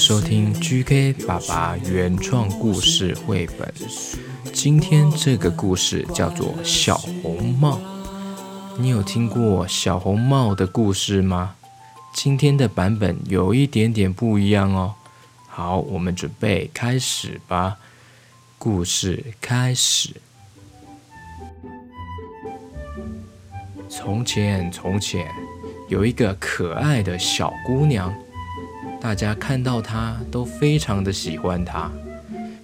收听 GK 爸爸原创故事绘本。今天这个故事叫做《小红帽》。你有听过小红帽的故事吗？今天的版本有一点点不一样哦。好，我们准备开始吧。故事开始。从前，从前有一个可爱的小姑娘，大家看到她都非常的喜欢她，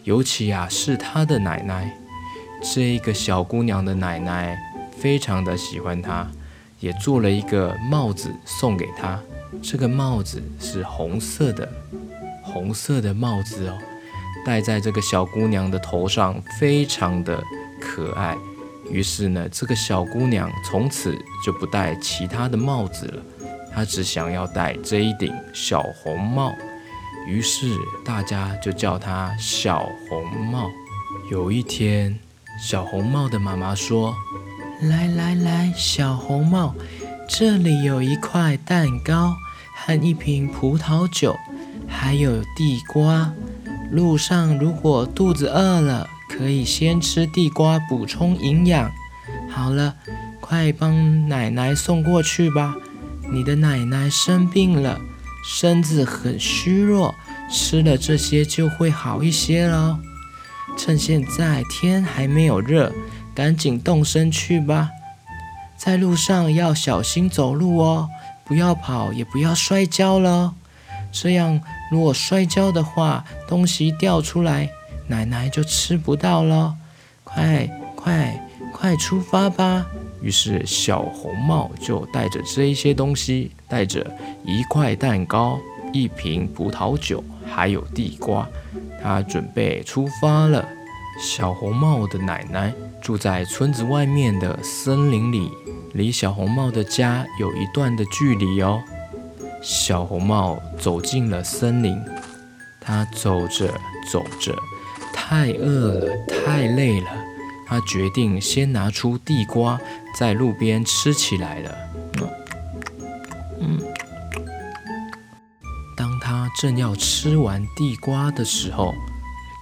尤其啊是她的奶奶。这一个小姑娘的奶奶非常的喜欢她，也做了一个帽子送给她。这个帽子是红色的，红色的帽子哦。戴在这个小姑娘的头上，非常的可爱。于是呢，这个小姑娘从此就不戴其他的帽子了，他只想要戴这一顶小红帽。于是大家就叫他小红帽。有一天，小红帽的妈妈说：“来来来，小红帽，这里有一块蛋糕和一瓶葡萄酒，还有地瓜。”路上如果肚子饿了，可以先吃地瓜补充营养。好了，快帮奶奶送过去吧。你的奶奶生病了，身子很虚弱，吃了这些就会好一些了。趁现在天还没有热，赶紧动身去吧。在路上要小心走路哦，不要跑，也不要摔跤了。这样，如果摔跤的话，东西掉出来，奶奶就吃不到了。快快快出发吧！于是小红帽就带着这些东西，带着一块蛋糕、一瓶葡萄酒，还有地瓜，他准备出发了。小红帽的奶奶住在村子外面的森林里，离小红帽的家有一段的距离哦。小红帽走进了森林，他走着走着，太饿了，太累了，他决定先拿出地瓜，在路边吃起来了。当他正要吃完地瓜的时候，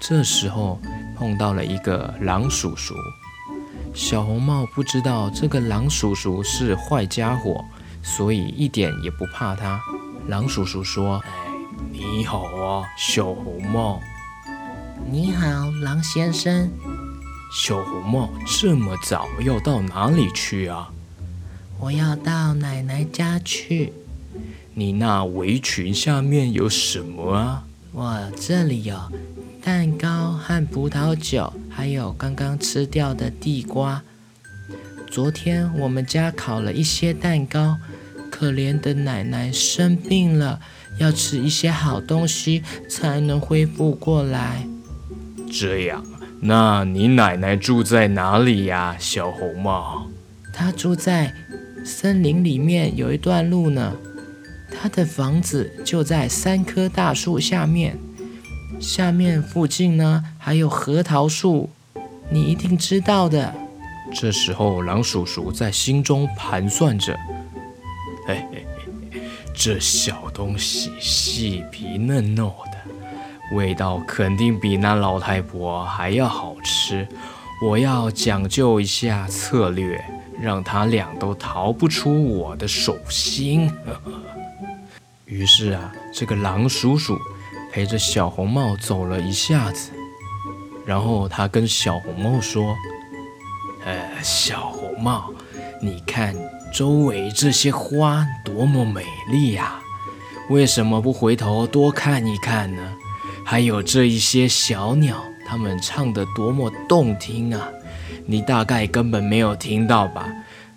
这时候碰到了一个狼叔叔。小红帽不知道这个狼叔叔是坏家伙。所以一点也不怕他。狼叔叔说：“，你好啊，小红帽。”“你好，狼先生。”“小红帽，这么早要到哪里去啊？”“我要到奶奶家去。”“你那围裙下面有什么啊？”“我这里有蛋糕和葡萄酒，还有刚刚吃掉的地瓜。昨天我们家烤了一些蛋糕。”可怜的奶奶生病了，要吃一些好东西才能恢复过来。这样，那你奶奶住在哪里呀，小红帽？她住在森林里面，有一段路呢。她的房子就在三棵大树下面，下面附近呢还有核桃树，你一定知道的。这时候，狼叔叔在心中盘算着。嘿嘿嘿，这小东西细皮嫩肉的，味道肯定比那老太婆还要好吃。我要讲究一下策略，让他俩都逃不出我的手心。呵呵。于是啊，这个狼叔叔陪着小红帽走了一下子，然后他跟小红帽说：“呃，小红帽，你看。”周围这些花多么美丽呀！为什么不回头多看一看呢？还有这一些小鸟，它们唱得多么动听啊！你大概根本没有听到吧？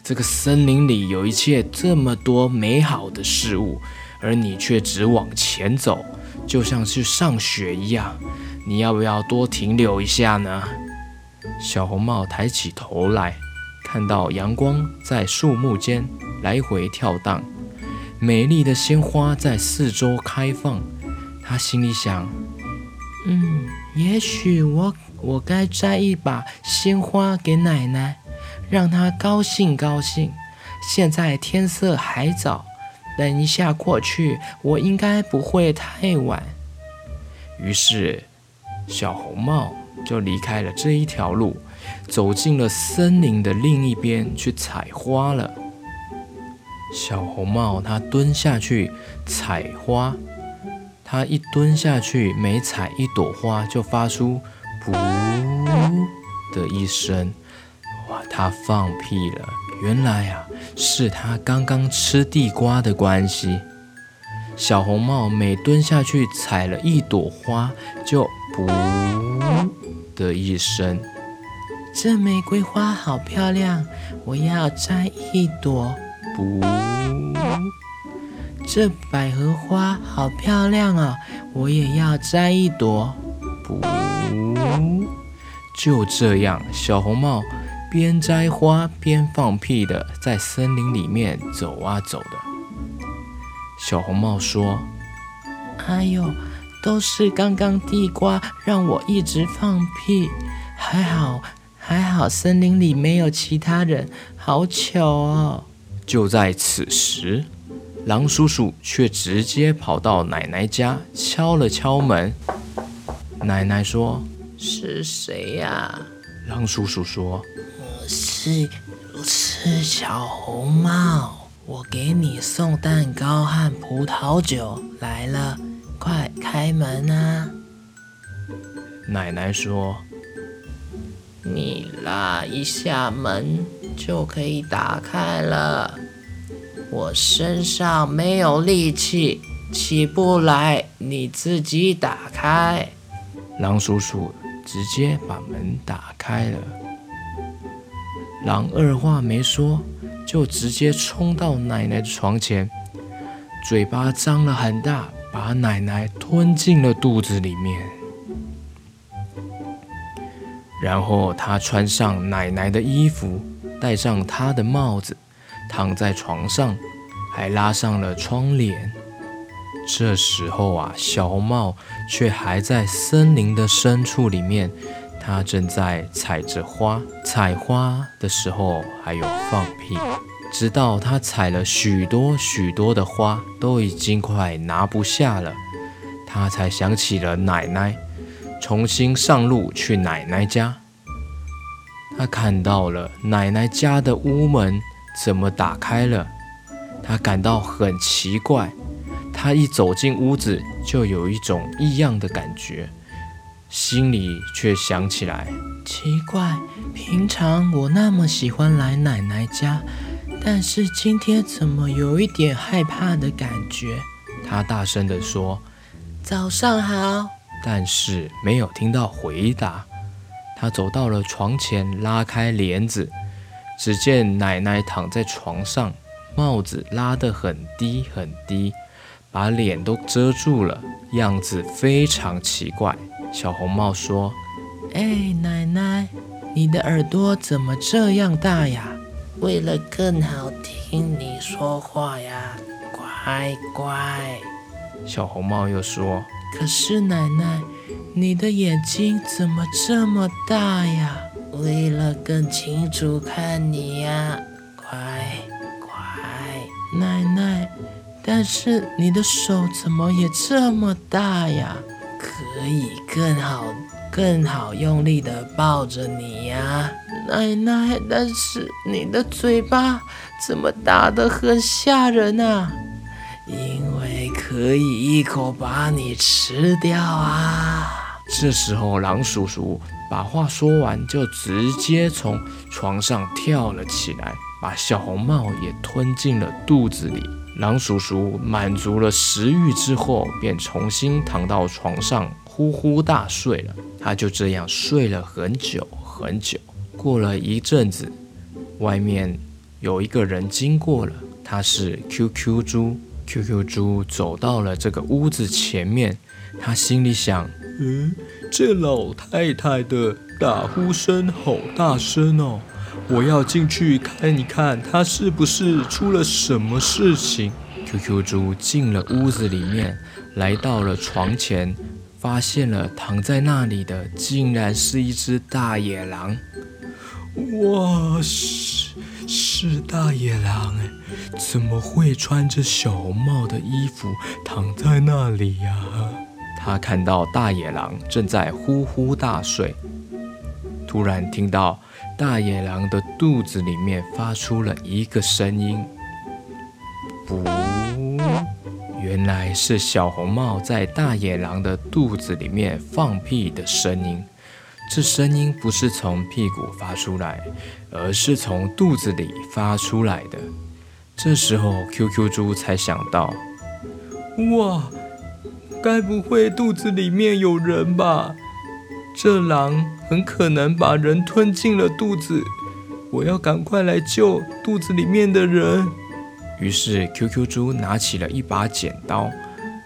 这个森林里有一切这么多美好的事物，而你却只往前走，就像是上学一样。你要不要多停留一下呢？小红帽抬起头来，看到阳光在树木间来回跳荡，美丽的鲜花在四周开放。他心里想：嗯，也许我我该摘一把鲜花给奶奶，让她高兴高兴。现在天色还早。等一下过去，我应该不会太晚。于是，小红帽就离开了这一条路，走进了森林的另一边去采花了。小红帽它蹲下去采花，它一蹲下去，每采一朵花就发出“噗”的一声，哇，它放屁了。原来啊，是他刚刚吃地瓜的关系。小红帽每蹲下去采了一朵花，就“噗”的一声。这玫瑰花好漂亮，我要摘一朵。噗。这百合花好漂亮啊，我也要摘一朵。不。就这样，小红帽。边摘花边放屁的，在森林里面走啊走的。小红帽说：“哎呦，都是刚刚地瓜让我一直放屁，还好还好，森林里没有其他人，好巧哦。”就在此时，狼叔叔却直接跑到奶奶家，敲了敲门。奶奶说：“是谁呀？”狼叔叔说。是是小红帽，我给你送蛋糕和葡萄酒来了，快开门啊！奶奶说：“你拉一下门就可以打开了，我身上没有力气，起不来，你自己打开。”狼叔叔直接把门打开了。狼二话没说，就直接冲到奶奶的床前，嘴巴张了很大，把奶奶吞进了肚子里面。然后他穿上奶奶的衣服，戴上她的帽子，躺在床上，还拉上了窗帘。这时候啊，小红帽却还在森林的深处里面。他正在采着花，采花的时候还有放屁，直到他采了许多许多的花，都已经快拿不下了，他才想起了奶奶，重新上路去奶奶家。他看到了奶奶家的屋门怎么打开了，他感到很奇怪，他一走进屋子就有一种异样的感觉。心里却想起来，奇怪，平常我那么喜欢来奶奶家，但是今天怎么有一点害怕的感觉？他大声地说：“早上好。”但是没有听到回答。他走到了床前，拉开帘子，只见奶奶躺在床上，帽子拉得很低很低，把脸都遮住了，样子非常奇怪。小红帽说：“哎，奶奶，你的耳朵怎么这样大呀？为了更好听你说话呀，乖乖。”小红帽又说：“可是奶奶，你的眼睛怎么这么大呀？为了更清楚看你呀，乖乖。奶奶，但是你的手怎么也这么大呀？”可以更好、更好用力的抱着你呀，奶奶。但是你的嘴巴怎么大得很吓人啊？因为可以一口把你吃掉啊！这时候，狼叔叔把话说完，就直接从床上跳了起来，把小红帽也吞进了肚子里。狼叔叔满足了食欲之后，便重新躺到床上，呼呼大睡了。他就这样睡了很久很久。过了一阵子，外面有一个人经过了，他是 QQ 猪。QQ 猪走到了这个屋子前面，他心里想：嗯，这老太太的打呼声好大声哦，我要进去看一看，她是不是出了什么事情。QQ 猪进了屋子里面，来到了床前，发现了躺在那里的，竟然是一只大野狼。哇，是是大野狼哎，怎么会穿着小红帽的衣服躺在那里呀？他看到大野狼正在呼呼大睡，突然听到大野狼的肚子里面发出了一个声音。不，原来是小红帽在大野狼的肚子里面放屁的声音。这声音不是从屁股发出来，而是从肚子里发出来的。这时候，QQ 猪才想到：哇，该不会肚子里面有人吧？这狼很可能把人吞进了肚子。我要赶快来救肚子里面的人。于是，QQ 猪拿起了一把剪刀，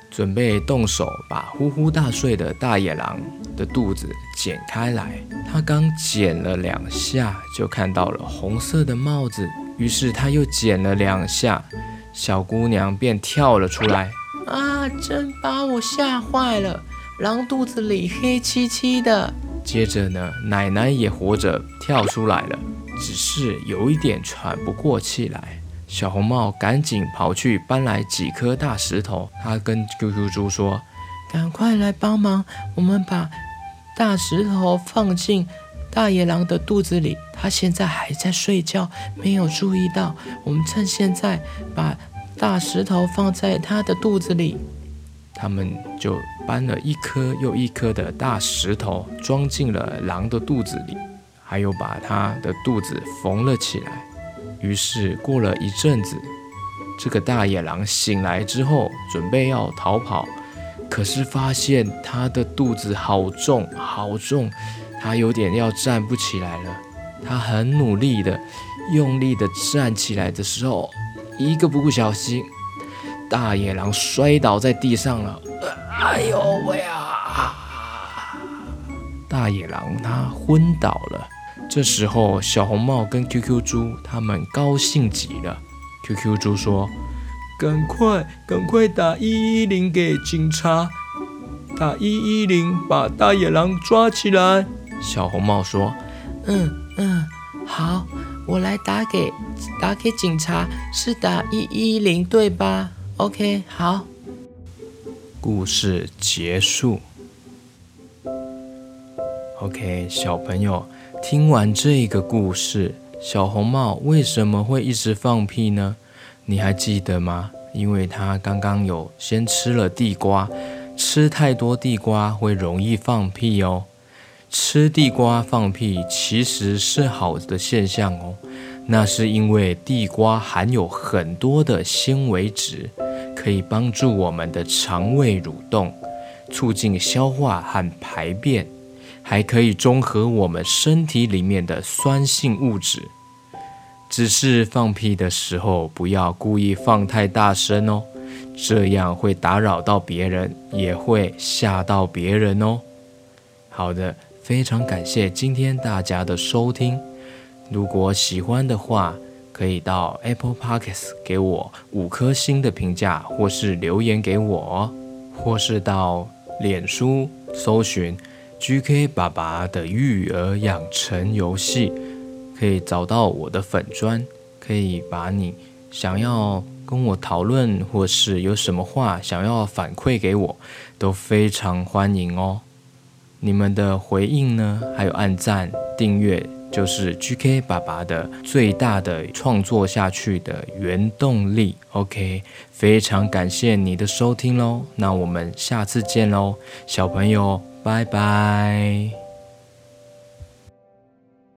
准备动手把呼呼大睡的大野狼的肚子剪开来。他刚剪了两下，就看到了红色的帽子。于是他又剪了两下，小姑娘便跳了出来。啊！真把我吓坏了，狼肚子里黑漆漆的。接着呢，奶奶也活着跳出来了，只是有一点喘不过气来。小红帽赶紧跑去搬来几颗大石头，他跟 QQ 猪说：“赶快来帮忙，我们把大石头放进大野狼的肚子里。他现在还在睡觉，没有注意到。我们趁现在把大石头放在他的肚子里。”他们就搬了一颗又一颗的大石头，装进了狼的肚子里，还有把他的肚子缝了起来。于是过了一阵子，这个大野狼醒来之后，准备要逃跑，可是发现他的肚子好重好重，他有点要站不起来了。他很努力的、用力的站起来的时候，一个不小心，大野狼摔倒在地上了。哎呦喂啊！大野狼他昏倒了。这时候，小红帽跟 QQ 猪他们高兴极了。QQ 猪说：“赶快，赶快打一一零给警察，打一一零把大野狼抓起来。”小红帽说：“嗯嗯，好，我来打给打给警察，是打一一零对吧？OK，好。”故事结束。OK，小朋友。听完这个故事，小红帽为什么会一直放屁呢？你还记得吗？因为他刚刚有先吃了地瓜，吃太多地瓜会容易放屁哦。吃地瓜放屁其实是好的现象哦，那是因为地瓜含有很多的纤维质，可以帮助我们的肠胃蠕动，促进消化和排便。还可以中和我们身体里面的酸性物质，只是放屁的时候不要故意放太大声哦，这样会打扰到别人，也会吓到别人哦。好的，非常感谢今天大家的收听。如果喜欢的话，可以到 Apple Podcast 给我五颗星的评价，或是留言给我，或是到脸书搜寻。GK 爸爸的育儿养成游戏，可以找到我的粉砖，可以把你想要跟我讨论，或是有什么话想要反馈给我，都非常欢迎哦。你们的回应呢，还有按赞、订阅，就是 GK 爸爸的最大的创作下去的原动力。OK，非常感谢你的收听喽，那我们下次见喽，小朋友。拜拜。